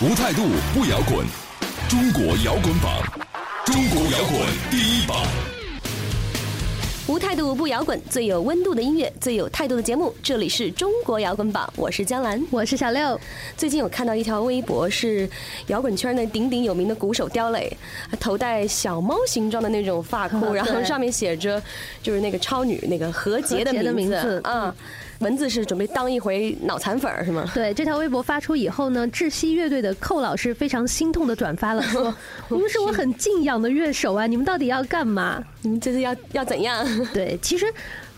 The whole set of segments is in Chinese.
无态度不摇滚，中国摇滚榜，中国摇滚第一榜。无态度不摇滚，最有温度的音乐，最有态度的节目。这里是中国摇滚榜，我是江兰，我是小六。最近有看到一条微博，是摇滚圈内鼎鼎有名的鼓手刁磊，头戴小猫形状的那种发箍，然后上面写着就是那个超女那个何洁的名字啊。文字是准备当一回脑残粉是吗？对，这条微博发出以后呢，窒息乐队的寇老师非常心痛的转发了，说：“你们是我很敬仰的乐手啊，你们到底要干嘛？你们这是要要怎样？” 对，其实。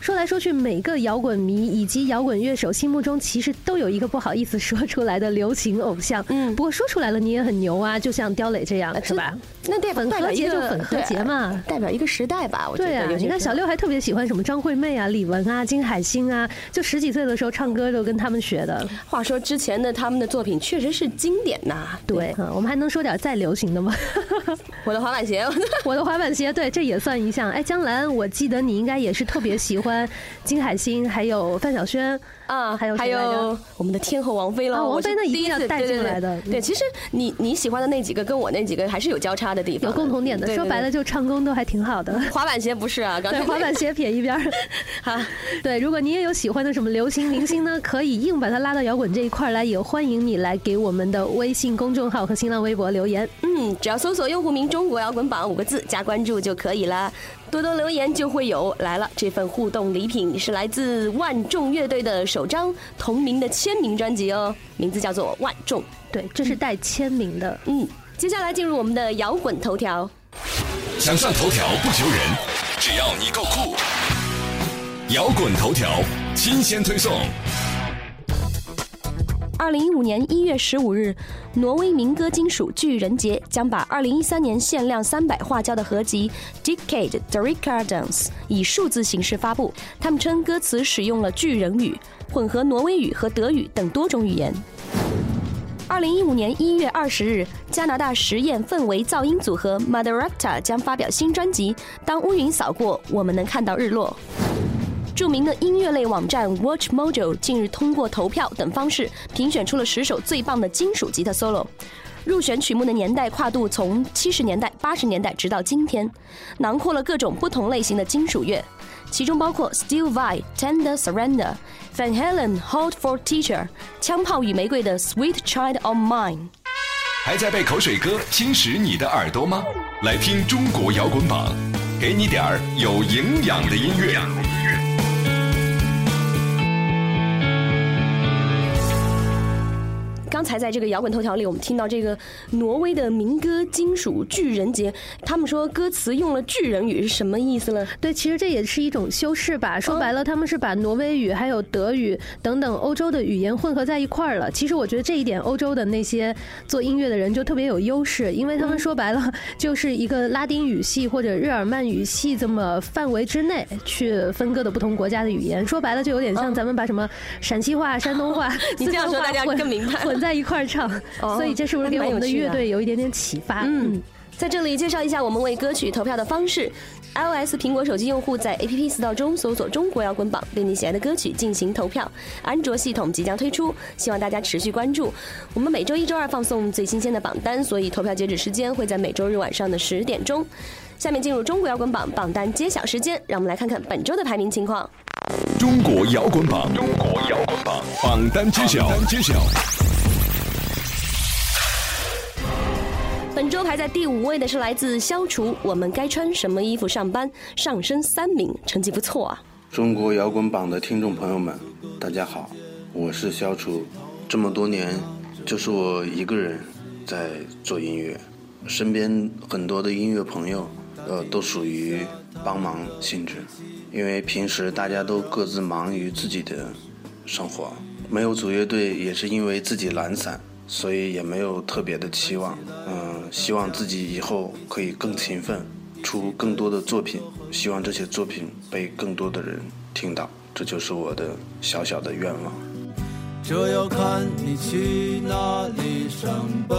说来说去，每个摇滚迷以及摇滚乐手心目中，其实都有一个不好意思说出来的流行偶像。嗯，不过说出来了，你也很牛啊，就像刁磊这样，是吧？那代表粉和节就粉和节嘛，代表一个时代吧。我觉得。对啊，你看小六还特别喜欢什么张惠妹啊、李玟啊、金海心啊，就十几岁的时候唱歌都跟他们学的。话说之前的他们的作品确实是经典呐。对，我们还能说点再流行的吗？我的滑板鞋，我的滑板鞋，对，这也算一项。哎，江兰，我记得你应该也是特别喜欢。金海心，还有范晓萱。啊，还有还有我们的天后王菲了，王菲那一定要带进来的。对，其实你你喜欢的那几个跟我那几个还是有交叉的地方，有共同点的。说白了，就唱功都还挺好的。滑板鞋不是啊，刚才滑板鞋撇一边。好，对，如果你也有喜欢的什么流行明星呢，可以硬把他拉到摇滚这一块来，也欢迎你来给我们的微信公众号和新浪微博留言。嗯，只要搜索用户名“中国摇滚榜”五个字加关注就可以了，多多留言就会有来了。这份互动礼品是来自万众乐队的首张同。名的签名专辑哦，名字叫做《万众》，对，这是带签名的。嗯，接下来进入我们的摇滚头条。想上头条不求人，只要你够酷。摇滚头条新鲜推送。二零一五年一月十五日，挪威民歌金属巨人节将把二零一三年限量三百画胶的合集《Decade The Recordings》以数字形式发布。他们称歌词使用了巨人语，混合挪威语和德语等多种语言。二零一五年一月二十日，加拿大实验氛围噪音组合 m o t h e r a p t a 将发表新专辑《当乌云扫过，我们能看到日落》。著名的音乐类网站 Watch Mojo 近日通过投票等方式评选出了十首最棒的金属吉他 solo，入选曲目的年代跨度从七十年代、八十年代直到今天，囊括了各种不同类型的金属乐，其中包括 Steel Vai、Tender Surrender、Van Halen、Hold for Teacher、枪炮与玫瑰的 Sweet Child of Mine。还在被口水歌侵蚀你的耳朵吗？来听中国摇滚榜，给你点儿有营养的音乐。刚才在这个摇滚头条里，我们听到这个挪威的民歌金属巨人节，他们说歌词用了巨人语是什么意思呢？对，其实这也是一种修饰吧。说白了，他们是把挪威语还有德语等等欧洲的语言混合在一块儿了。其实我觉得这一点，欧洲的那些做音乐的人就特别有优势，因为他们说白了就是一个拉丁语系或者日耳曼语系这么范围之内去分割的不同国家的语言。说白了，就有点像咱们把什么陕西话、山东话、你这样说大家 更明白混在。在一块儿唱，所以这是不是给我们的乐队有一点点启发？嗯，在这里介绍一下我们为歌曲投票的方式：iOS 苹果手机用户在 App Store 中搜索“中国摇滚榜”，对你喜爱的歌曲进行投票。安卓系统即将推出，希望大家持续关注。我们每周一、周二放送最新鲜的榜单，所以投票截止时间会在每周日晚上的十点钟。下面进入中国摇滚榜榜单揭晓时间，让我们来看看本周的排名情况。中国摇滚榜，中国摇滚榜榜单揭晓，本周排在第五位的是来自消除，我们该穿什么衣服上班？上升三名，成绩不错啊！中国摇滚榜的听众朋友们，大家好，我是消除。这么多年，就是我一个人在做音乐，身边很多的音乐朋友，呃，都属于帮忙性质，因为平时大家都各自忙于自己的生活，没有组乐队也是因为自己懒散。所以也没有特别的期望。嗯，希望自己以后可以更勤奋，出更多的作品，希望这些作品被更多的人听到，这就是我的小小的愿望。这要看你去哪里上班，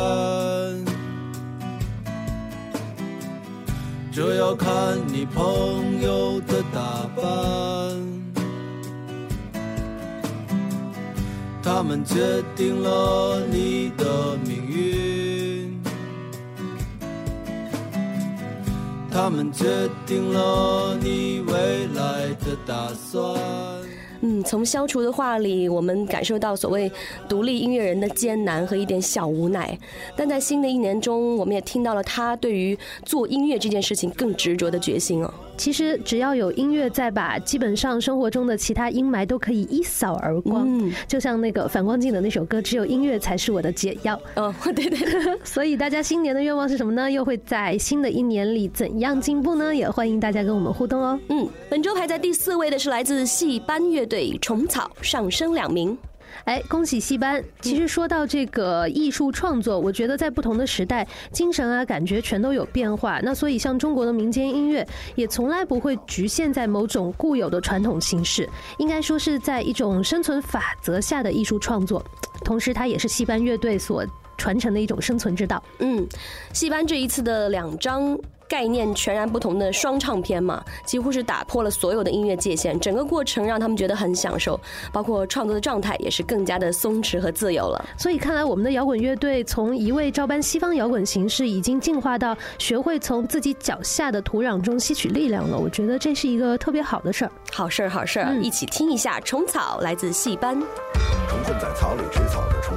这要看你朋友的打扮。他们决定了你的命运，他们决定了你未来的打算。嗯，从消除的话里，我们感受到所谓独立音乐人的艰难和一点小无奈。但在新的一年中，我们也听到了他对于做音乐这件事情更执着的决心哦。其实只要有音乐在把，基本上生活中的其他阴霾都可以一扫而光。嗯，就像那个反光镜的那首歌，只有音乐才是我的解药。哦，对 对。所以大家新年的愿望是什么呢？又会在新的一年里怎样进步呢？也欢迎大家跟我们互动哦。嗯，本周排在第四位的是来自戏班乐队虫草，上升两名。哎，恭喜戏班！其实说到这个艺术创作，我觉得在不同的时代，精神啊、感觉全都有变化。那所以，像中国的民间音乐，也从来不会局限在某种固有的传统形式，应该说是在一种生存法则下的艺术创作。同时，它也是戏班乐队所传承的一种生存之道。嗯，戏班这一次的两张。概念全然不同的双唱片嘛，几乎是打破了所有的音乐界限，整个过程让他们觉得很享受，包括创作的状态也是更加的松弛和自由了。所以看来我们的摇滚乐队从一味照搬西方摇滚形式，已经进化到学会从自己脚下的土壤中吸取力量了。我觉得这是一个特别好的事儿，好事儿，好事儿。一起听一下《虫草》，来自戏班。虫困在草里吃草的虫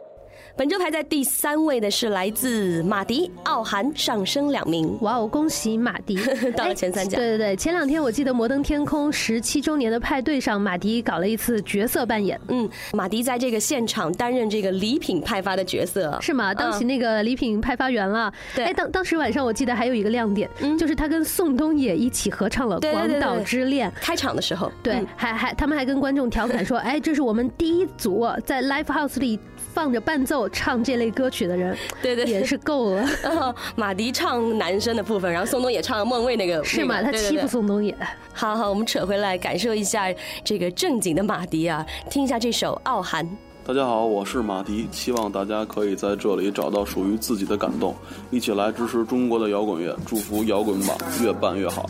本周排在第三位的是来自马迪奥涵，上升两名。哇哦，恭喜马迪 到了前三甲！对对对，前两天我记得摩登天空十七周年的派对上，马迪搞了一次角色扮演。嗯，马迪在这个现场担任这个礼品派发的角色，是吗？当起那个礼品派发员了。对，哎，当当时晚上我记得还有一个亮点，就是他跟宋冬野一起合唱了《广岛之恋》。开场的时候，对，还还他们还跟观众调侃说：“哎，这是我们第一组在 Live House 里。”放着伴奏唱这类歌曲的人，对对，也是够了。马迪唱男生的部分，然后宋冬野唱孟蔚那个，是吗？他欺负宋冬野。好好，我们扯回来感受一下这个正经的马迪啊，听一下这首《傲寒》。大家好，我是马迪，希望大家可以在这里找到属于自己的感动，一起来支持中国的摇滚乐，祝福摇滚榜越办越好。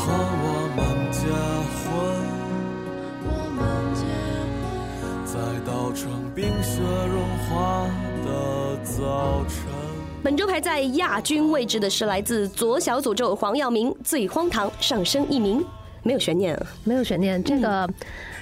和我们结婚，在稻城冰雪融化。早晨。本周排在亚军位置的是来自左小诅咒黄耀明，最荒唐上升一名，没有悬念，没有悬念。这个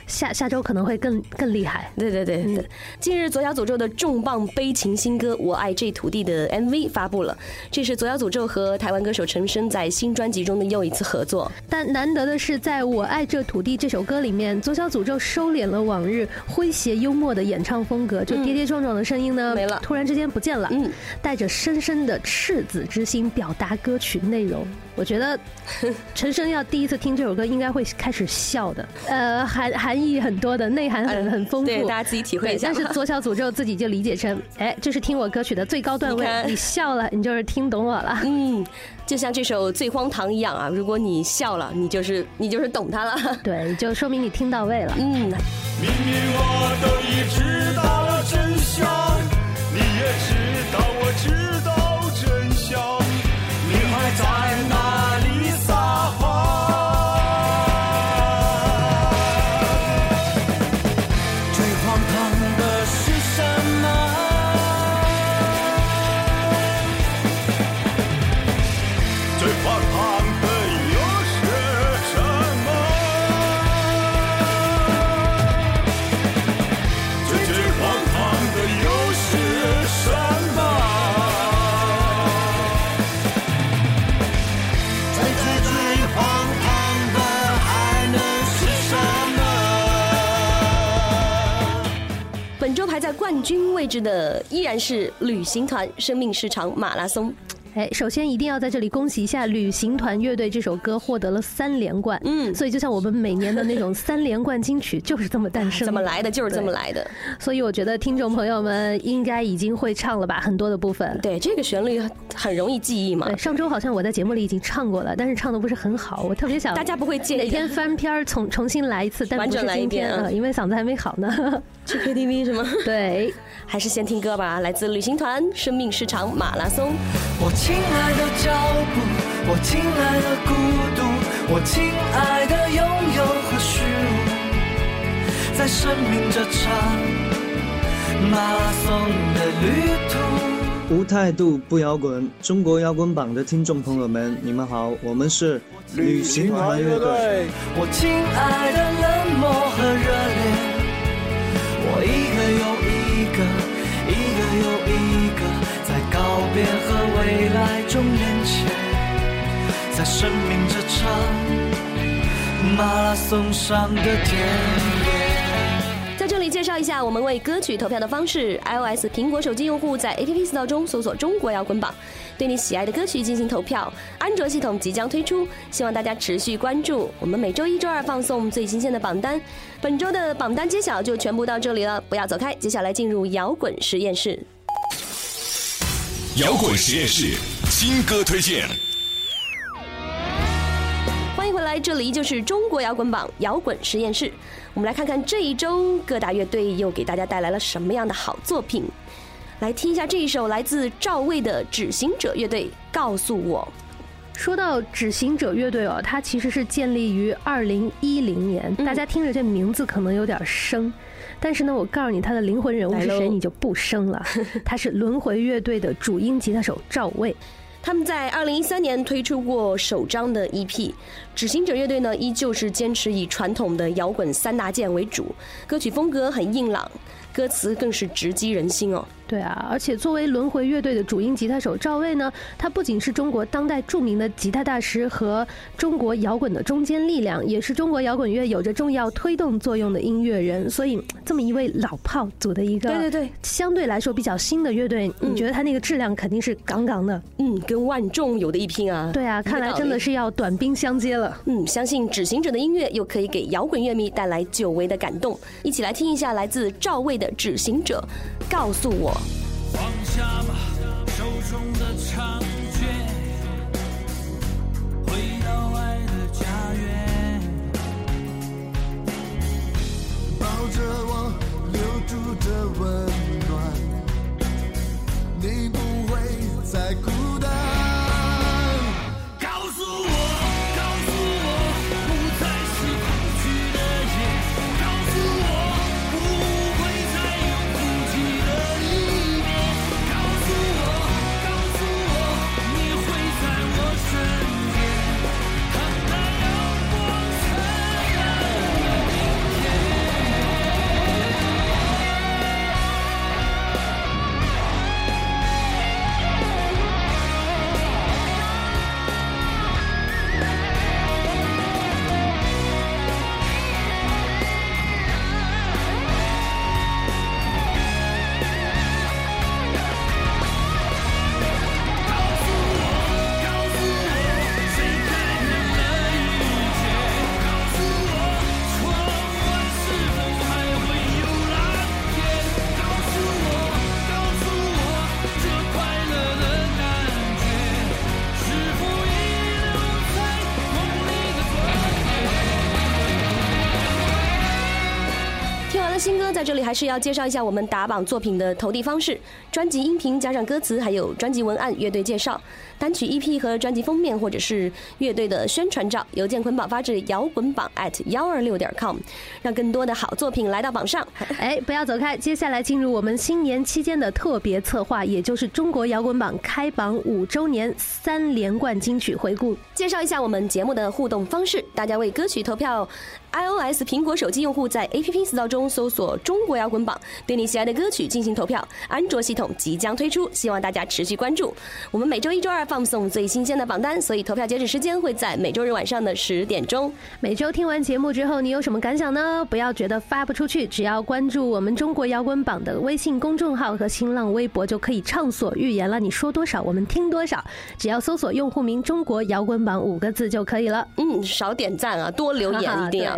下下周可能会更更厉害。对对对对，近日左小诅咒的重磅悲情新歌《我爱这土地》的 MV 发布了，这是左小诅咒和台湾歌手陈升在新专辑中的又一次合作。但难得的是，在我爱这土地这首歌里面，左小诅咒收敛了往日诙谐幽默的演唱风格，就跌跌撞撞的声音呢没了。突然之间不见了，嗯，带着深深的赤子之心表达歌曲内容。我觉得陈升要第一次听这首歌，应该会开始笑的。呃，含含义很多的，内涵很很丰富，对大家自己体会一下但是左小诅咒自己就理解成，哎，这是听我歌曲的最高段位你，你笑了，你就是听懂我了。嗯，就像这首《最荒唐》一样啊，如果你笑了，你就是你就是懂他了。对，就说明你听到位了。嗯，明明我都已知道了真相，军位置的依然是旅行团《生命是场马拉松》。哎，首先一定要在这里恭喜一下旅行团乐队，这首歌获得了三连冠。嗯所以就像我们每年的那种三连冠金曲，就是这么诞生，怎么来的就是这么。来的。所以我觉得听众朋友们应该已经会唱了吧，很多的部分。对，这个旋律很容易记忆嘛对，，上周好像我在节目里已经唱过了，但是唱的不是很好，我特别想大家不会介意的哪天翻篇儿重重新来一次，但不是今天呃因为嗓子还没好呢。去 KTV 是吗？对，还是先听歌吧，来自旅行团《生命市场马拉松》。我亲爱的脚步，我亲爱的孤独，我亲爱的拥有和虚无，在生命这场马拉松的旅途。无态度不摇滚，中国摇滚榜的听众朋友们，你们好，我们是旅行团乐队。我亲爱的冷漠和热烈，一个又一个，一个又一个，在告别和未来中连接，在生命这场马拉松上的田野。在这里介绍一下我们为歌曲投票的方式：iOS 苹果手机用户在 APP Store 中搜索“中国摇滚榜”，对你喜爱的歌曲进行投票。安卓系统即将推出，希望大家持续关注。我们每周一、周二放送最新鲜的榜单。本周的榜单揭晓就全部到这里了，不要走开，接下来进入摇滚实验室。摇滚实验室新歌推荐。欢迎回来，这里就是中国摇滚榜摇滚实验室。我们来看看这一周各大乐队又给大家带来了什么样的好作品。来听一下这一首来自赵薇的《只行者乐队》，告诉我。说到只行者乐队哦，它其实是建立于二零一零年，嗯大家听着这名字可能有点生。但是呢，我告诉你，他的灵魂人物是谁，你就不生了。他是轮回乐队的主音吉他手赵薇。他们在二零一三年推出过首张的 EP，只行者乐队呢依旧是坚持以传统的摇滚三大件为主，歌曲风格很硬朗，歌词更是直击人心哦。对啊，而且作为轮回乐队的主音吉他手赵薇呢，他不仅是中国当代著名的吉他大师和中国摇滚的中坚力量，也是中国摇滚乐有着重要推动作用的音乐人。所以，这么一位老炮组的一个对对对，相对来说比较新的乐队，你觉得他那个质量肯定是杠杠的。嗯，跟万众有的一拼啊。对啊，看来真的是要短兵相接了。嗯，相信执行者的音乐又可以给摇滚乐迷带来久违的感动。一起来听一下来自赵薇的《执行者》，告诉我。放下吧手中的长卷，回到爱的家园。抱着我，留住这温暖，你不会再孤单。在这里还是要介绍一下我们打榜作品的投递方式：专辑音频加上歌词，还有专辑文案、乐队介绍、单曲 EP 和专辑封面，或者是乐队的宣传照，邮件捆绑发至摇滚榜 at 幺二六点 com，让更多的好作品来到榜上。哎，不要走开，接下来进入我们新年期间的特别策划，也就是中国摇滚榜开榜五周年三连冠金曲回顾。介绍一下我们节目的互动方式，大家为歌曲投票。iOS 苹果手机用户在 APP Store 中搜索“中国摇滚榜”，对你喜爱的歌曲进行投票。安卓系统即将推出，希望大家持续关注。我们每周一、周二放送最新鲜的榜单，所以投票截止时间会在每周日晚上的十点钟。每周听完节目之后，你有什么感想呢？不要觉得发不出去，只要关注我们中国摇滚榜的微信公众号和新浪微博，就可以畅所欲言了。你说多少，我们听多少。只要搜索用户名“中国摇滚榜”五个字就可以了。嗯，少点赞啊，多留言一定要。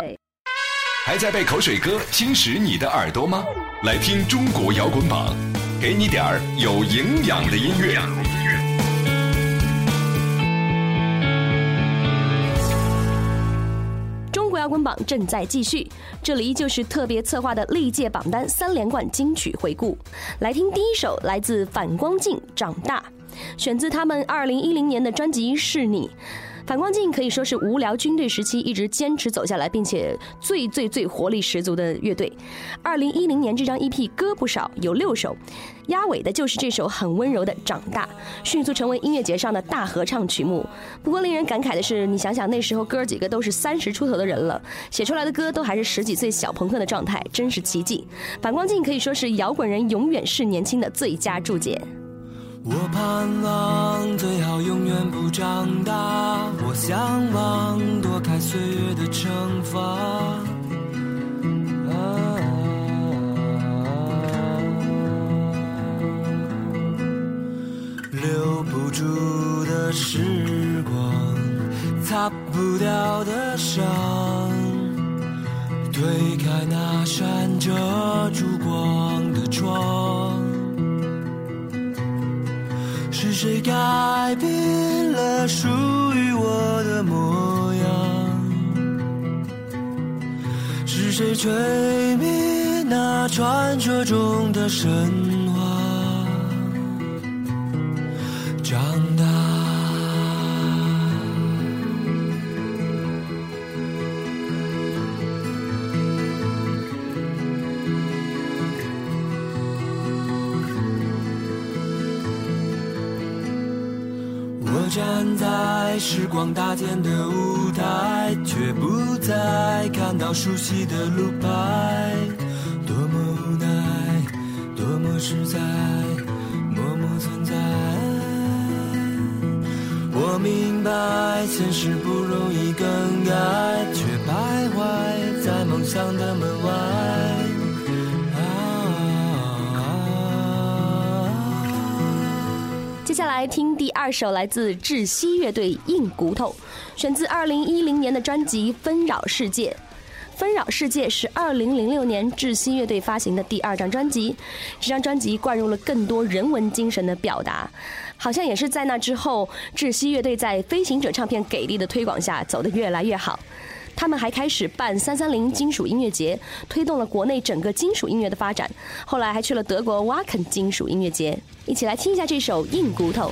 还在被口水歌侵蚀你的耳朵吗？来听中国摇滚榜，给你点儿有营养的音乐。中国摇滚榜正在继续，这里依旧是特别策划的历届榜单三连冠金曲回顾。来听第一首，来自反光镜《长大》，选自他们二零一零年的专辑《是你》。反光镜可以说是无聊军队时期一直坚持走下来，并且最最最活力十足的乐队。二零一零年这张 EP 歌不少，有六首，压尾的就是这首很温柔的《长大》，迅速成为音乐节上的大合唱曲目。不过令人感慨的是，你想想那时候哥几个都是三十出头的人了，写出来的歌都还是十几岁小朋克的状态，真是奇迹。反光镜可以说是摇滚人永远是年轻的最佳注解。我盼望最好永远不长大，我向往躲开岁月的惩罚。留不住的时光，擦不掉的伤，推开那扇遮住光的窗。是谁改变了属于我的模样？是谁吹灭那传说中的神话？时光搭建的舞台，却不再看到熟悉的路牌。多么无奈，多么实在，默默存在。我明白，现实不容易更改，下来听第二首来自窒息乐队《硬骨头》，选自二零一零年的专辑《纷扰世界》。《纷扰世界》是二零零六年窒息乐队发行的第二张专辑，这张专辑灌入了更多人文精神的表达，好像也是在那之后，窒息乐队在飞行者唱片给力的推广下走得越来越好。他们还开始办三三零金属音乐节，推动了国内整个金属音乐的发展。后来还去了德国瓦肯金属音乐节。一起来听一下这首《硬骨头》。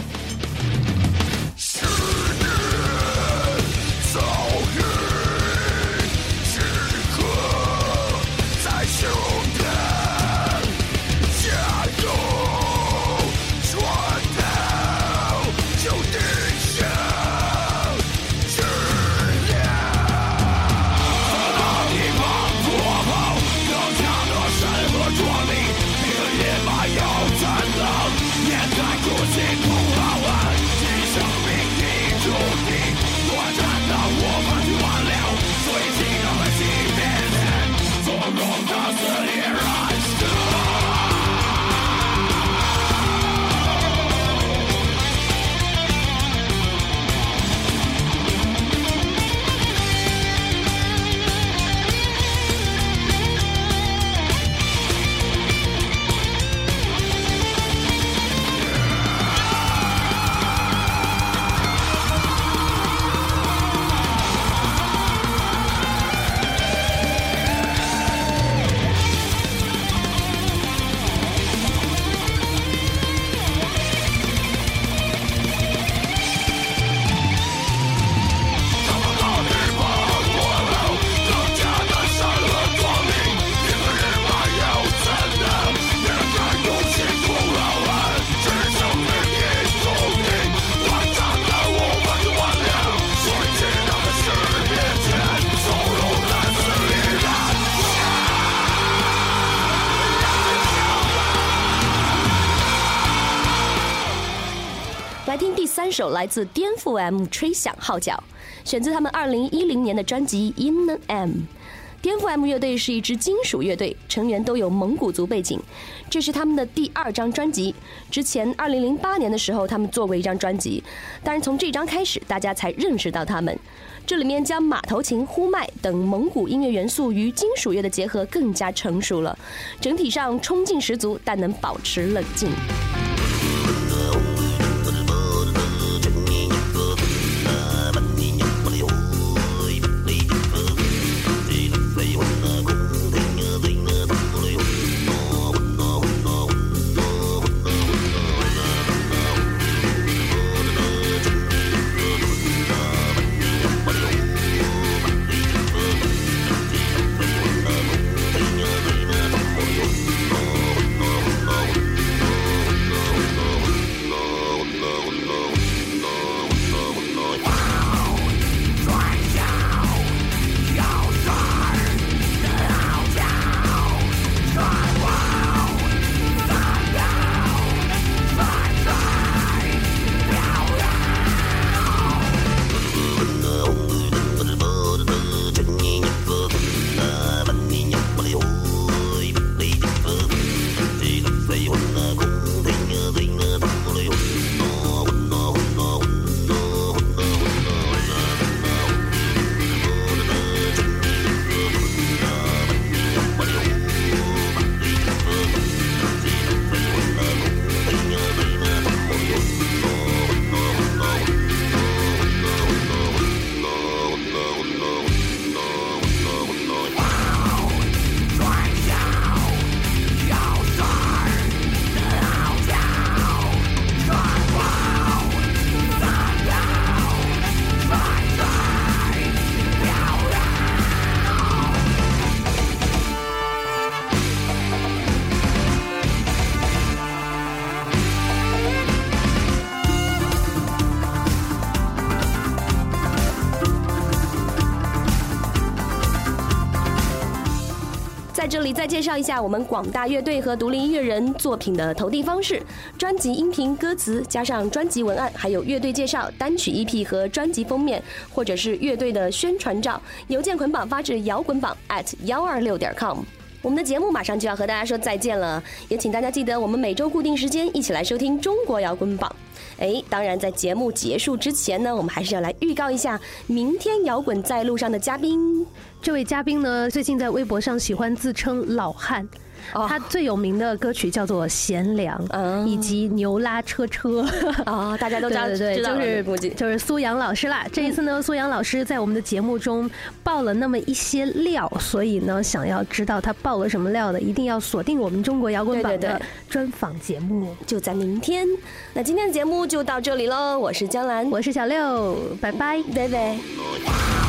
来听第三首来自颠覆 M 吹响号角，选自他们二零一零年的专辑《In the M》。颠覆 M 乐队是一支金属乐队，成员都有蒙古族背景。这是他们的第二张专辑。之前二零零八年的时候，他们做过一张专辑，当然从这张开始，大家才认识到他们。这里面将马头琴、呼麦等蒙古音乐元素与金属乐的结合更加成熟了，整体上冲劲十足，但能保持冷静。在这里再介绍一下我们广大乐队和独立音乐人作品的投递方式：专辑音频、歌词加上专辑文案，还有乐队介绍、单曲 EP 和专辑封面，或者是乐队的宣传照，邮件捆绑发至摇滚榜 at 幺二六点 com。我们的节目马上就要和大家说再见了，也请大家记得我们每周固定时间一起来收听中国摇滚榜。哎，当然在节目结束之前呢，我们还是要来预告一下明天摇滚在路上的嘉宾。这位嘉宾呢，最近在微博上喜欢自称老汉。他最有名的歌曲叫做《贤良》，以及《牛拉车。车》啊，大家都知道，对对，就是就是苏阳老师啦。这一次呢，苏阳老师在我们的节目中爆了那么一些料，所以呢，想要知道他爆了什么料的，一定要锁定我们中国摇滚榜的专访节目，就在明天。那今天的节目就到这里喽，我是江兰，我是小六，拜拜，拜拜。